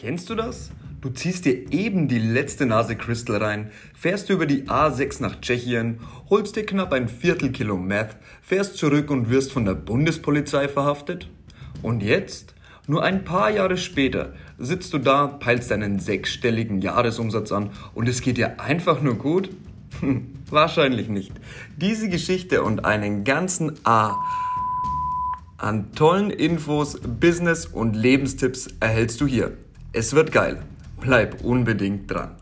Kennst du das? Du ziehst dir eben die letzte Nase Crystal rein, fährst über die A6 nach Tschechien, holst dir knapp ein Viertelkilo Meth, fährst zurück und wirst von der Bundespolizei verhaftet? Und jetzt? Nur ein paar Jahre später sitzt du da, peilst deinen sechsstelligen Jahresumsatz an und es geht dir einfach nur gut? Hm, wahrscheinlich nicht. Diese Geschichte und einen ganzen A an tollen Infos, Business und Lebenstipps erhältst du hier. Es wird geil. Bleib unbedingt dran.